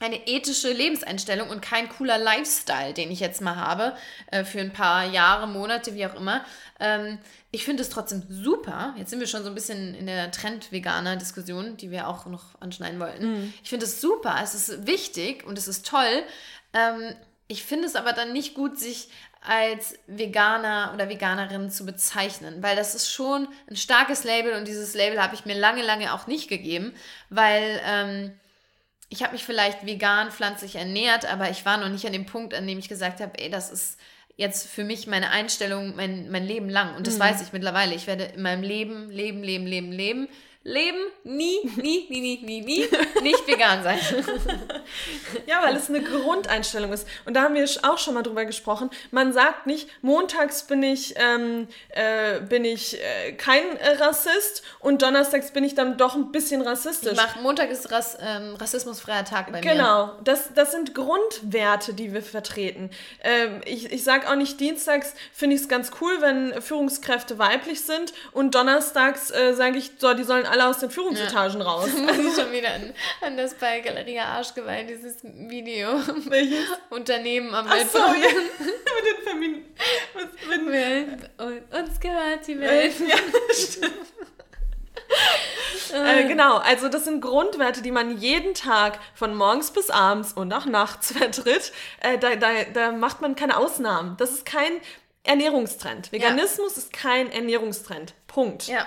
eine ethische Lebenseinstellung und kein cooler Lifestyle, den ich jetzt mal habe, äh, für ein paar Jahre, Monate, wie auch immer. Ähm, ich finde es trotzdem super. Jetzt sind wir schon so ein bisschen in der Trend-Veganer-Diskussion, die wir auch noch anschneiden wollten. Ich finde es super, es ist wichtig und es ist toll. Ähm, ich finde es aber dann nicht gut, sich als Veganer oder Veganerin zu bezeichnen, weil das ist schon ein starkes Label und dieses Label habe ich mir lange, lange auch nicht gegeben, weil ähm, ich habe mich vielleicht vegan, pflanzlich ernährt, aber ich war noch nicht an dem Punkt, an dem ich gesagt habe, ey, das ist jetzt für mich meine Einstellung mein, mein Leben lang. Und das weiß ich mittlerweile. Ich werde in meinem Leben, leben, leben, leben, leben, leben, nie, nie, nie, nie, nie, nie nicht vegan sein. Ja, weil es eine Grundeinstellung ist. Und da haben wir auch schon mal drüber gesprochen. Man sagt nicht, montags bin ich, ähm, äh, bin ich äh, kein äh, Rassist und donnerstags bin ich dann doch ein bisschen rassistisch. Ich mach, Montag ist Rass, ähm, rassismusfreier Tag bei mir. Genau, das, das sind Grundwerte, die wir vertreten. Ähm, ich ich sage auch nicht, dienstags finde ich es ganz cool, wenn Führungskräfte weiblich sind und donnerstags äh, sage ich, so, die sollen alle aus den Führungsetagen raus. Muss ich schon wieder an, an das bei Galeria Arschgeweih, dieses Video. Welches? Unternehmen am Ach so, ja. mit den Femin... Was, mit, Welt. Und uns gehört die Welt. ja, stimmt. Äh, genau, also das sind Grundwerte, die man jeden Tag von morgens bis abends und auch nachts vertritt. Äh, da, da, da macht man keine Ausnahmen. Das ist kein Ernährungstrend. Veganismus ist kein Ernährungstrend. Punkt. Ja.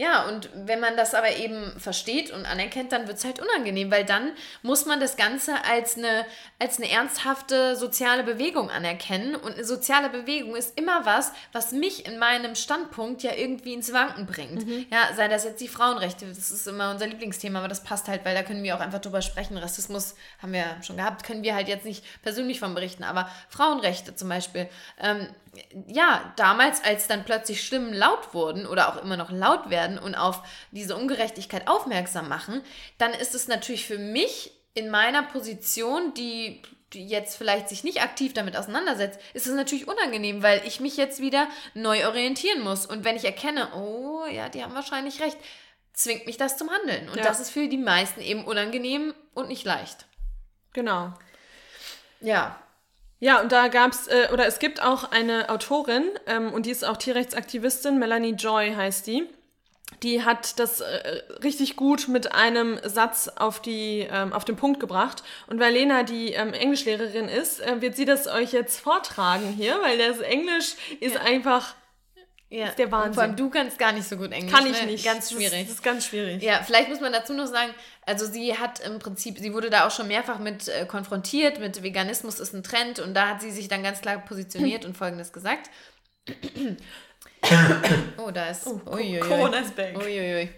Ja, und wenn man das aber eben versteht und anerkennt, dann wird es halt unangenehm, weil dann muss man das Ganze als eine, als eine ernsthafte soziale Bewegung anerkennen. Und eine soziale Bewegung ist immer was, was mich in meinem Standpunkt ja irgendwie ins Wanken bringt. Ja, sei das jetzt die Frauenrechte, das ist immer unser Lieblingsthema, aber das passt halt, weil da können wir auch einfach drüber sprechen. Rassismus haben wir schon gehabt, können wir halt jetzt nicht persönlich von berichten, aber Frauenrechte zum Beispiel. Ähm, ja, damals, als dann plötzlich Stimmen laut wurden oder auch immer noch laut werden und auf diese Ungerechtigkeit aufmerksam machen, dann ist es natürlich für mich in meiner Position, die, jetzt vielleicht sich nicht aktiv damit auseinandersetzt, ist es natürlich unangenehm, weil ich mich jetzt wieder neu orientieren muss. Und wenn ich erkenne, oh ja, die haben wahrscheinlich recht, zwingt mich das zum Handeln. Und Ja. das ist für die meisten eben unangenehm und nicht leicht. Genau. Ja. Ja, und da gab's äh, oder es gibt auch eine Autorin ähm, und die ist auch Tierrechtsaktivistin, Melanie Joy heißt die. Die hat das äh, richtig gut mit einem Satz auf, die, ähm, auf den Punkt gebracht. Und weil Lena die ähm, Englischlehrerin ist, äh, wird sie das euch jetzt vortragen hier, weil das Englisch ist einfach Ja. Das ist der Wahnsinn. Vor allem du kannst gar nicht so gut Englisch. Kann ich ne? nicht. Ganz Das schwierig. ist, das ist ganz schwierig. Ja, vielleicht muss man dazu noch sagen, also sie hat im Prinzip, sie wurde da auch schon mehrfach mit äh, konfrontiert, mit Veganismus ist ein Trend und da hat sie sich dann ganz klar positioniert und Folgendes gesagt. oh, da ist... Uiuiui. Corona is back. Uiuiui.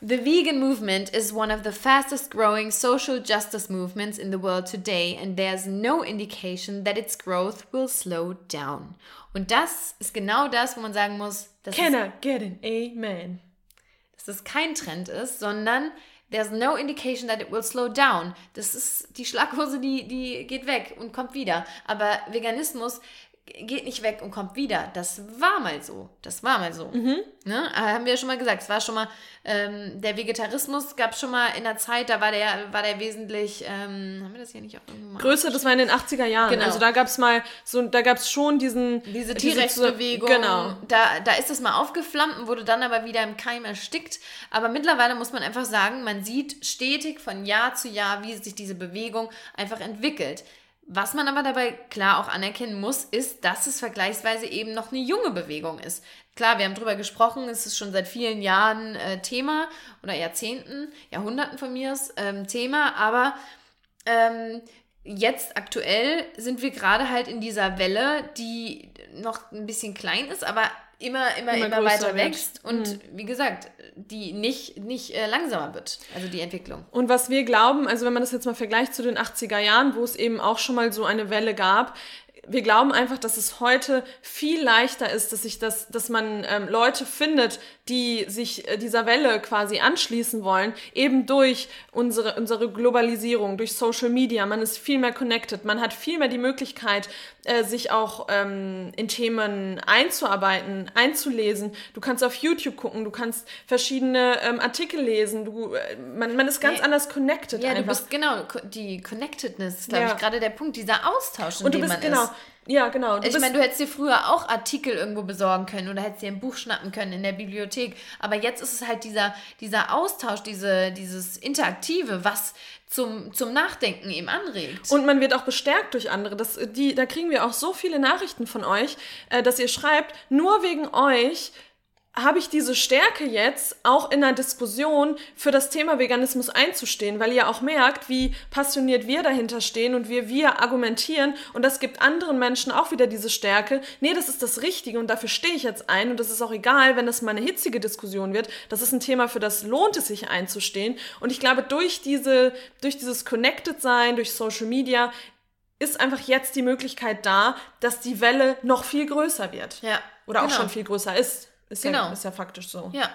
The vegan movement is one of the fastest growing social justice movements in the world today, and there's no indication that its growth will slow down. Und das ist genau das, wo man sagen muss, dass, Can es, I get an amen? dass es kein Trend ist, sondern there's no indication that it will slow down. Das ist die Schlaghose, die, die geht weg und kommt wieder. Aber Veganismus geht nicht weg und kommt wieder. Das war mal so. Das war mal so. Ne? Aber Haben wir ja schon mal gesagt. Es war schon mal, ähm, der Vegetarismus gab schon mal in der Zeit, da war der, war der wesentlich, ähm, haben wir das hier nicht auch irgendwo mal? Größer, das war in den 80er Jahren. Genau. Also da gab es mal so, da gab es schon diesen. Diese diese Tierrechtsbewegung, Genau. da, da ist es mal aufgeflammt und wurde dann aber wieder im Keim erstickt. Aber mittlerweile muss man einfach sagen, man sieht stetig von Jahr zu Jahr, wie sich diese Bewegung einfach entwickelt. Was man aber dabei klar auch anerkennen muss, ist, dass es vergleichsweise eben noch eine junge Bewegung ist. Klar, wir haben drüber gesprochen, es ist schon seit vielen Jahren äh, Thema oder Jahrzehnten, Jahrhunderten von mir aus ähm, Thema, aber ähm, jetzt aktuell sind wir gerade halt in dieser Welle, die noch ein bisschen klein ist, aber immer, immer, Immer immer, weiter wird. wächst und wie gesagt, die nicht, nicht äh, langsamer wird, also die Entwicklung. Und was wir glauben, also wenn man das jetzt mal vergleicht zu den 80er Jahren, wo es eben auch schon mal so eine Welle gab, wir glauben einfach, dass es heute viel leichter ist, dass sich das, dass man ähm, Leute findet, die sich äh, dieser Welle quasi anschließen wollen, eben durch unsere, unsere Globalisierung, durch Social Media. Man ist viel mehr connected, man hat viel mehr die Möglichkeit, äh, sich auch ähm, in Themen einzuarbeiten, einzulesen. Du kannst auf YouTube gucken, du kannst verschiedene ähm, Artikel lesen, du, äh, man, man ist ganz Ja. anders connected Ja, du einfach. bist genau, die Connectedness glaube Ja. ich, gerade der Punkt, dieser Austausch, in und du dem bist man genau, ist. Ja genau. Ich meine, du hättest dir früher auch Artikel irgendwo besorgen können oder hättest dir ein Buch schnappen können in der Bibliothek. Aber jetzt ist es halt dieser, dieser Austausch, diese, dieses Interaktive, was zum, zum Nachdenken eben anregt. Und man wird auch bestärkt durch andere. Das, die, da kriegen wir auch so viele Nachrichten von euch, äh, dass ihr schreibt, nur wegen euch habe ich diese Stärke jetzt, auch in einer Diskussion für das Thema Veganismus einzustehen, weil ihr auch merkt, wie passioniert wir dahinter stehen und wie wir argumentieren und das gibt anderen Menschen auch wieder diese Stärke. Nee, das ist das Richtige und dafür stehe ich jetzt ein und das ist auch egal, wenn das mal eine hitzige Diskussion wird. Das ist ein Thema, für das lohnt es sich einzustehen und ich glaube, durch diese, durch dieses Connected sein, durch Social Media, ist einfach jetzt die Möglichkeit da, dass die Welle noch viel größer wird. ja, Oder auch genau. schon viel größer ist. Ist, ja, Genau. ist ja faktisch so. Ja.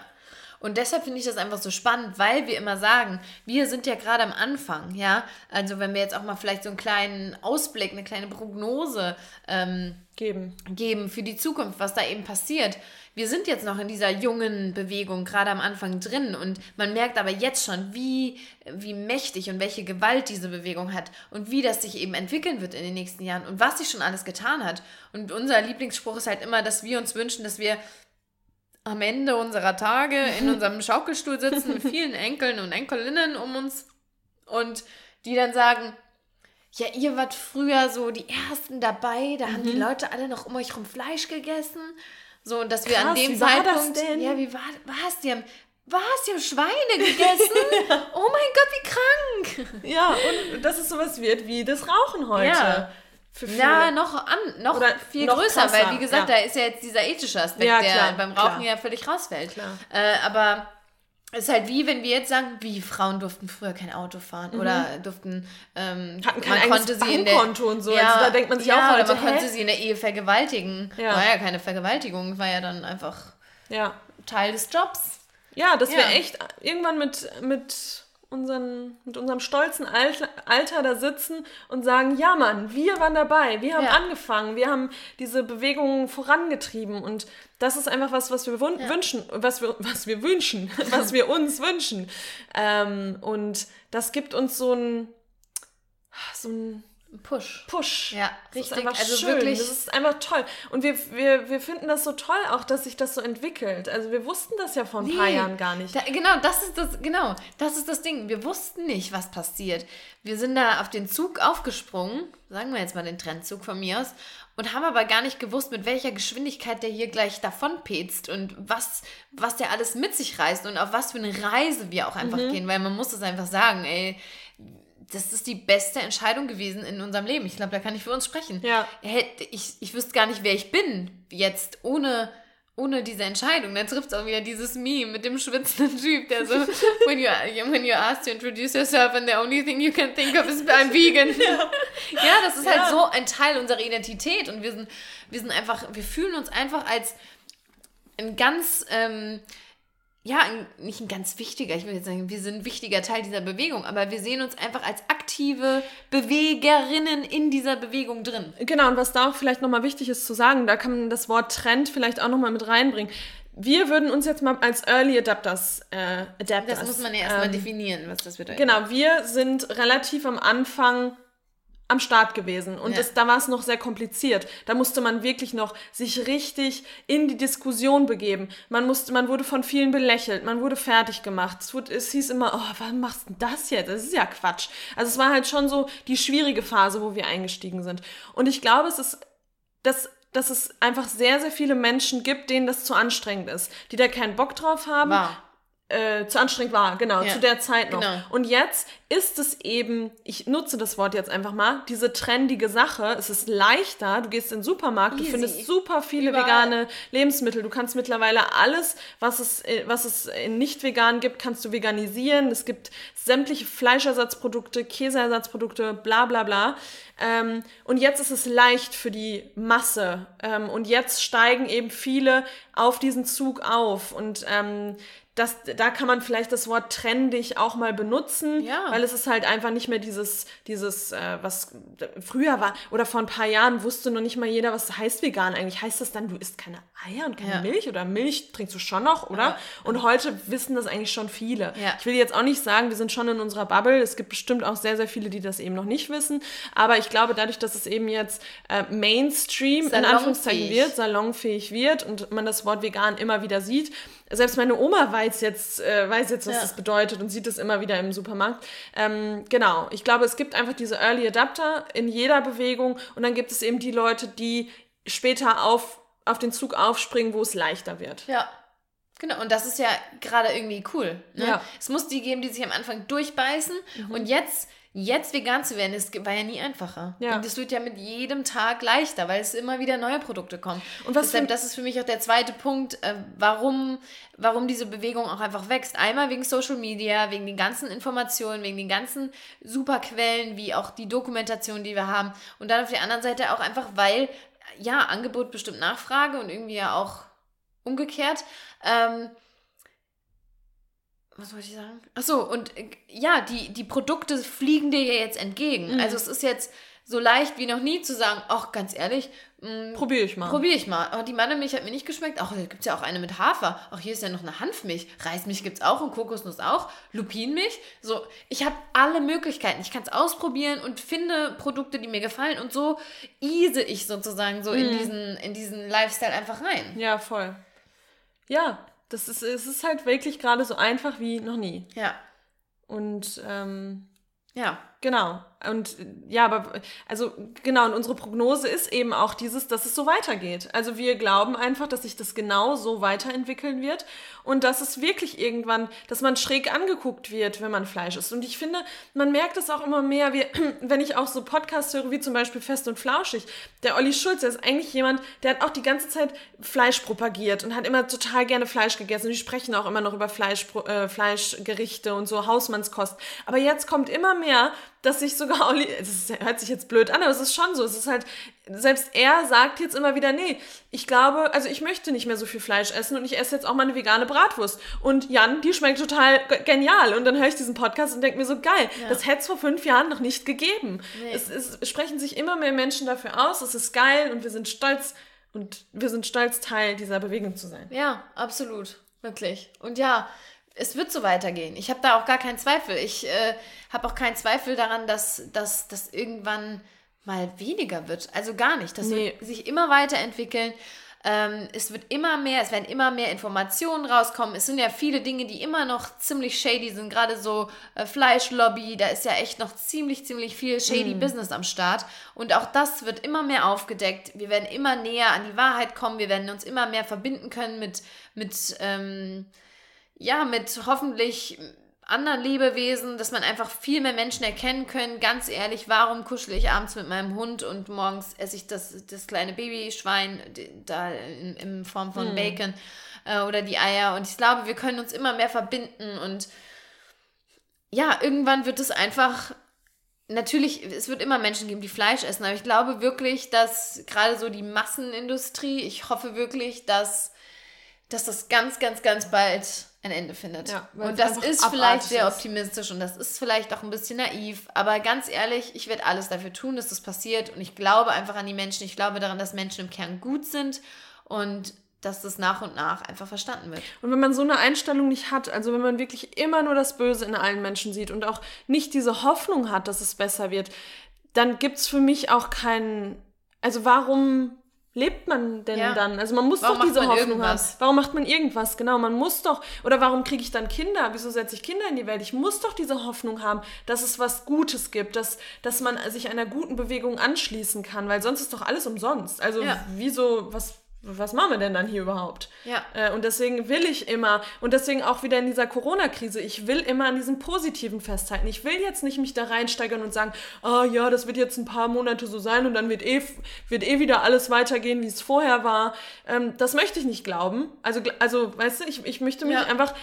Und deshalb finde ich das einfach so spannend, weil wir immer sagen, wir sind ja gerade am Anfang, ja. Also wenn wir jetzt auch mal vielleicht so einen kleinen Ausblick, eine kleine Prognose ähm, Geben. geben für die Zukunft, was da eben passiert. Wir sind jetzt noch in dieser jungen Bewegung gerade am Anfang drin und man merkt aber jetzt schon, wie, wie mächtig und welche Gewalt diese Bewegung hat und wie das sich eben entwickeln wird in den nächsten Jahren und was sich schon alles getan hat. Und unser Lieblingsspruch ist halt immer, dass wir uns wünschen, dass wir am Ende unserer Tage in unserem Schaukelstuhl sitzen mit vielen Enkeln und Enkelinnen um uns und die dann sagen, ja, ihr wart früher so die Ersten dabei, da Mhm. haben die Leute alle noch um euch rum Fleisch gegessen. So, und dass wir an dem wie war das Zeitpunkt. denn? Ja, wie war was? Die haben. Was? Die haben Schweine gegessen? oh mein Gott, wie krank! Ja, und dass es sowas wird wie das Rauchen heute. Ja. Für viele. Ja, noch an, noch Oder viel noch größer, krasser, weil wie gesagt, ja. da ist ja jetzt dieser ethische Aspekt, Ja, der klar, beim Rauchen klar. ja völlig rausfällt. Äh, aber es ist halt wie, wenn wir jetzt sagen, wie Frauen durften früher kein Auto fahren oder durften ähm, Mhm. Hatten kein man eigenes konnte sie in der Bankkonto und so. Also da denkt man sich ja, auch oder heute, man konnte hä? sie in der Ehe vergewaltigen. Ja. War ja keine Vergewaltigung, war ja dann einfach ja. Teil des Jobs. Ja, dass wir Ja. echt irgendwann mit, mit, unseren, mit unserem stolzen Alter, Alter da sitzen und sagen, ja Mann, wir waren dabei, wir haben Ja. angefangen, wir haben diese Bewegungen vorangetrieben und das ist einfach was, was wir wun wünschen, was wir, was wir wünschen, was wir uns wünschen. Ähm, und das gibt uns so ein, so ein Push. Push. Ja, Das richtig. also schön. wirklich. Das ist einfach toll. Und wir, wir, wir finden das so toll auch, dass sich das so entwickelt. Also wir wussten das ja vor ein paar Nee. Jahren gar nicht. Da, genau, das ist das, genau, das ist das Ding. Wir wussten nicht, was passiert. Wir sind da auf den Zug aufgesprungen, sagen wir jetzt mal den Trendzug von mir aus, und haben aber gar nicht gewusst, mit welcher Geschwindigkeit der hier gleich davonpetzt und was, was der alles mit sich reißt und auf was für eine Reise wir auch einfach gehen, weil man muss es einfach sagen, ey, das ist die beste Entscheidung gewesen in unserem Leben. Ich glaube, da kann ich für uns sprechen. Ja. Ich, ich wüsste gar nicht, wer ich bin jetzt ohne, ohne diese Entscheidung. Dann trifft es auch wieder dieses Meme mit dem schwitzenden Typ, der so, when you, when you ask to introduce yourself and the only thing you can think of is I'm vegan. Ja, das ist Ja. halt so ein Teil unserer Identität und wir sind, wir sind einfach, wir fühlen uns einfach als ein ganz, ähm, ja, ein, nicht ein ganz wichtiger, ich will jetzt sagen, wir sind ein wichtiger Teil dieser Bewegung, aber wir sehen uns einfach als aktive Bewegerinnen in dieser Bewegung drin. Genau, und was da auch vielleicht nochmal wichtig ist zu sagen, da kann man das Wort Trend vielleicht auch nochmal mit reinbringen. Wir würden uns jetzt mal als Early Adapters, äh, Adapters Das muss man ja erstmal ähm, definieren, was das bedeutet. Genau, wir sind relativ am Anfang am Start gewesen und Ja. das, da war es noch sehr kompliziert. Da musste man wirklich noch sich richtig in die Diskussion begeben. Man musste, man wurde von vielen belächelt, man wurde fertig gemacht. Es, wurde, es hieß immer, oh, warum machst du das jetzt? Das ist ja Quatsch. Also es war halt schon so die schwierige Phase, wo wir eingestiegen sind. Und ich glaube, es ist, dass dass es einfach sehr, sehr viele Menschen gibt, denen das zu anstrengend ist, die da keinen Bock drauf haben War. Äh, zu anstrengend war, genau, Ja, zu der Zeit noch. genau. Und jetzt ist es eben, ich nutze das Wort jetzt einfach mal, diese trendige Sache. Es ist leichter, du gehst in den Supermarkt, du Easy. findest super viele Überall. vegane Lebensmittel. Du kannst mittlerweile alles, was es, äh, was es in nicht vegan gibt, kannst du veganisieren. Es gibt sämtliche Fleischersatzprodukte, Käseersatzprodukte, bla bla bla. Ähm, und jetzt ist es leicht für die Masse. Ähm, und jetzt steigen eben viele auf diesen Zug auf. Und ähm, das, da kann man vielleicht das Wort trendig auch mal benutzen, Ja. weil es ist halt einfach nicht mehr dieses, dieses äh, was früher war, oder vor ein paar Jahren wusste noch nicht mal jeder, was heißt vegan eigentlich. Heißt das dann, du isst keine Eier und keine Ja. Milch oder Milch trinkst du schon noch, oder? Ja. Und heute wissen das eigentlich schon viele. Ja. Ich will jetzt auch nicht sagen, wir sind schon in unserer Bubble. Es gibt bestimmt auch sehr, sehr viele, die das eben noch nicht wissen. Aber ich glaube, dadurch, dass es eben jetzt äh, Mainstream in. Anführungszeichen wird, salonfähig wird und man das Wort vegan immer wieder sieht. Selbst meine Oma weiß jetzt, äh, weiß jetzt, was Ja. das bedeutet und sieht es immer wieder im Supermarkt. Ähm, genau, ich glaube, es gibt einfach diese Early Adapter in jeder Bewegung und dann gibt es eben die Leute, die später auf, auf den Zug aufspringen, wo es leichter wird. Ja. Genau, und das ist ja gerade irgendwie cool. Ne? Ja. Es muss die geben, die sich am Anfang durchbeißen. Und jetzt, jetzt vegan zu werden, das war ja nie einfacher. Ja. Und es wird ja mit jedem Tag leichter, weil es immer wieder neue Produkte kommen. Und was Deshalb, das ist für mich auch der zweite Punkt, äh, warum, warum diese Bewegung auch einfach wächst. Einmal wegen Social Media, wegen den ganzen Informationen, wegen den ganzen Superquellen, wie auch die Dokumentation, die wir haben. Und dann auf der anderen Seite auch einfach, weil, ja, Angebot bestimmt Nachfrage und irgendwie ja auch umgekehrt. Ähm, was wollte ich sagen? Ach so, und äh, ja, die, die Produkte fliegen dir ja jetzt entgegen. Mhm. Also es ist jetzt so leicht wie noch nie zu sagen, ach, ganz ehrlich, mh, Probiere ich mal. probiere ich mal. Aber die Mandelmilch hat mir nicht geschmeckt. Ach, da gibt es ja auch eine mit Hafer. Ach, hier ist ja noch eine Hanfmilch. Reismilch gibt es auch und Kokosnuss auch. Lupinenmilch. So, ich habe alle Möglichkeiten. Ich kann es ausprobieren und finde Produkte, die mir gefallen. Und so ease ich sozusagen so Mhm. in, diesen, in diesen Lifestyle einfach rein. Ja, voll. Ja, das ist, es ist halt wirklich gerade so einfach wie noch nie. Ja. Und ähm, Ja. genau. Und ja, aber also genau, und unsere Prognose ist eben auch dieses, dass es so weitergeht. Also wir glauben einfach, dass sich das genau so weiterentwickeln wird und dass es wirklich irgendwann, dass man schräg angeguckt wird, wenn man Fleisch isst. Und ich finde, man merkt es auch immer mehr, wie, wenn ich auch so Podcasts höre, wie zum Beispiel Fest und Flauschig. Der Olli Schulz, der ist eigentlich jemand, der hat auch die ganze Zeit Fleisch propagiert und hat immer total gerne Fleisch gegessen. Die sprechen auch immer noch über Fleisch, äh, Fleischgerichte und so Hausmannskost. Aber jetzt kommt immer mehr, dass sich sogar Olli, das hört sich jetzt blöd an, aber es ist schon so. Es ist halt, selbst er sagt jetzt immer wieder, nee, ich glaube, also ich möchte nicht mehr so viel Fleisch essen und ich esse jetzt auch mal eine vegane Bratwurst. Und Jan, die schmeckt total ge- genial. Und dann höre ich diesen Podcast und denke mir so, geil, das hätte es vor fünf Jahren noch nicht gegeben. Nee. Es, es sprechen sich immer mehr Menschen dafür aus, es ist geil und wir sind stolz und wir sind stolz, Teil dieser Bewegung zu sein. Ja, absolut. Wirklich. Und ja, es wird so weitergehen. Ich habe da auch gar keinen Zweifel. Ich äh, habe auch keinen Zweifel daran, dass, dass, dass irgendwann mal weniger wird. Also gar nicht. Das Nee. wird sich immer weiterentwickeln. Ähm, es wird immer mehr, es werden immer mehr Informationen rauskommen. Es sind ja viele Dinge, die immer noch ziemlich shady sind. Gerade so äh, Fleischlobby, da ist ja echt noch ziemlich, ziemlich viel shady Business am Start. Und auch das wird immer mehr aufgedeckt. Wir werden immer näher an die Wahrheit kommen. Wir werden uns immer mehr verbinden können mit, mit ähm, ja, mit hoffentlich anderen Lebewesen, dass man einfach viel mehr Menschen erkennen können. Ganz ehrlich, warum kuschel ich abends mit meinem Hund und morgens esse ich das, das kleine Babyschwein da in, in Form von Bacon äh, oder die Eier? Und ich glaube, wir können uns immer mehr verbinden und ja, irgendwann wird es einfach Natürlich, es wird immer Menschen geben, die Fleisch essen, aber ich glaube wirklich, dass gerade so die Massenindustrie, ich hoffe wirklich, dass, dass das ganz, ganz, ganz bald ein Ende findet. Ja, und das ist vielleicht sehr ist. optimistisch und das ist vielleicht auch ein bisschen naiv, aber ganz ehrlich, ich werde alles dafür tun, dass das passiert und ich glaube einfach an die Menschen. Ich glaube daran, dass Menschen im Kern gut sind und dass das nach und nach einfach verstanden wird. Und wenn man so eine Einstellung nicht hat, also wenn man wirklich immer nur das Böse in allen Menschen sieht und auch nicht diese Hoffnung hat, dass es besser wird, dann gibt es für mich auch keinen. Also warum lebt man denn Ja. dann? Also man muss Warum doch diese Hoffnung haben. irgendwas? Warum macht man irgendwas? Genau, man muss doch. Oder warum kriege ich dann Kinder? Wieso setze ich Kinder in die Welt? Ich muss doch diese Hoffnung haben, dass es was Gutes gibt, dass, dass man sich einer guten Bewegung anschließen kann, weil sonst ist doch alles umsonst. Also Ja. wieso, was, was machen wir denn dann hier überhaupt? Ja. Äh, und deswegen will ich immer, und deswegen auch wieder in dieser Corona-Krise, ich will immer an diesem Positiven festhalten. Ich will jetzt nicht mich da reinsteigern und sagen, ah ja, das wird jetzt ein paar Monate so sein und dann wird eh, wird eh wieder alles weitergehen, wie es vorher war. Ähm, das möchte ich nicht glauben. Also, also weißt du, ich, ich möchte mich Ja. einfach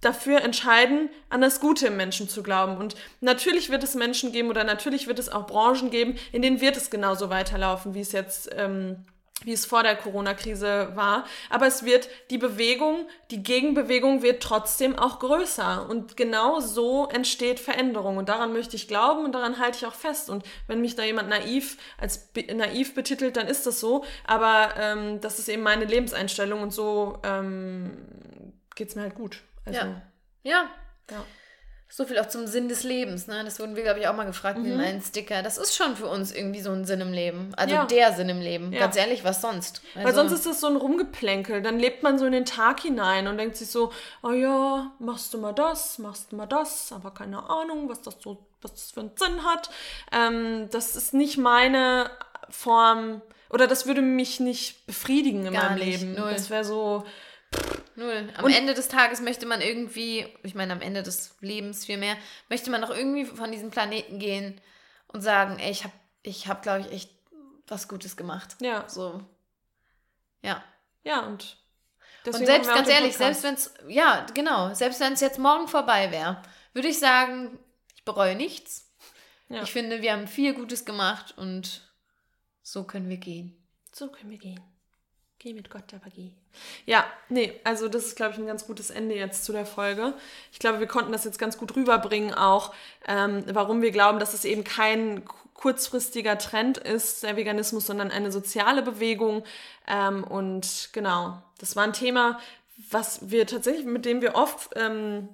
dafür entscheiden, an das Gute im Menschen zu glauben. Und natürlich wird es Menschen geben oder natürlich wird es auch Branchen geben, in denen wird es genauso weiterlaufen, wie es jetzt, ähm, wie es vor der Corona-Krise war. Aber es wird die Bewegung, die Gegenbewegung wird trotzdem auch größer. Und genau so entsteht Veränderung. Und daran möchte ich glauben und daran halte ich auch fest. Und wenn mich da jemand naiv als be- naiv betitelt, dann ist das so. Aber ähm, das ist eben meine Lebenseinstellung und so ähm, geht es mir halt gut. Also, Ja. Ja. ja. So viel auch zum Sinn des Lebens, ne? Das wurden wir, glaube ich, auch mal gefragt Mhm. in meinen Sticker. Das ist schon für uns irgendwie so ein Sinn im Leben. Also Ja. der Sinn im Leben. Ja. Ganz ehrlich, was sonst? Weil Also- sonst ist das so ein Rumgeplänkel. Dann lebt man so in den Tag hinein und denkt sich so, oh ja, machst du mal das, machst du mal das, aber keine Ahnung, was das so, was das für einen Sinn hat. Ähm, das ist nicht meine Form, oder das würde mich nicht befriedigen in Gar meinem nicht, Leben. null. Das wäre so, Null. Am Ende des Tages möchte man irgendwie, ich meine am Ende des Lebens vielmehr, möchte man doch irgendwie von diesem Planeten gehen und sagen, ey, ich habe, ich hab, glaube ich, echt was Gutes gemacht. ja, So. Ja. ja, und und selbst, auch ganz ehrlich, selbst wenn es, ja, genau, selbst wenn es jetzt morgen vorbei wäre, würde ich sagen, ich bereue nichts. Ja. Ich finde, wir haben viel Gutes gemacht und so können wir gehen. So können wir gehen. Geh mit Gott, aber geh. Ja, nee, also das ist, glaube ich, ein ganz gutes Ende jetzt zu der Folge. Ich glaube, wir konnten das jetzt ganz gut rüberbringen, auch ähm, warum wir glauben, dass es eben kein ku- kurzfristiger Trend ist, der Veganismus, sondern eine soziale Bewegung. Ähm, und genau, das war ein Thema, was wir tatsächlich, mit dem wir oft ähm,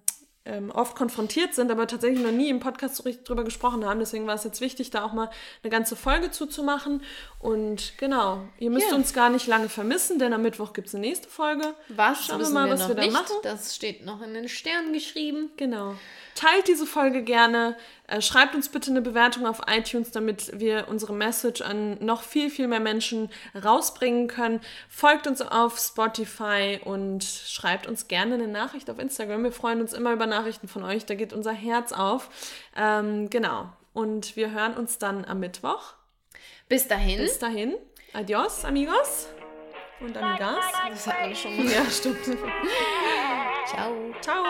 ähm, oft konfrontiert sind, aber tatsächlich noch nie im Podcast so richtig drüber gesprochen haben. Deswegen war es jetzt wichtig, da auch mal eine ganze Folge zuzumachen. Und genau, ihr müsst Ja. uns gar nicht lange vermissen, denn am Mittwoch gibt es eine nächste Folge. Was Schauen wir mal, wir was wir da nicht. machen. Das steht noch in den Sternen geschrieben. Genau. Teilt diese Folge gerne. Äh, schreibt uns bitte eine Bewertung auf iTunes, damit wir unsere Message an noch viel, viel mehr Menschen rausbringen können. Folgt uns auf Spotify und schreibt uns gerne eine Nachricht auf Instagram. Wir freuen uns immer über Nachrichten von euch. Da geht unser Herz auf. Ähm, genau. Und wir hören uns dann am Mittwoch. Bis dahin. Bis dahin. Adios, amigos und amigas. das hatten wir schon mal. Ja, stimmt. Ciao. Ciao.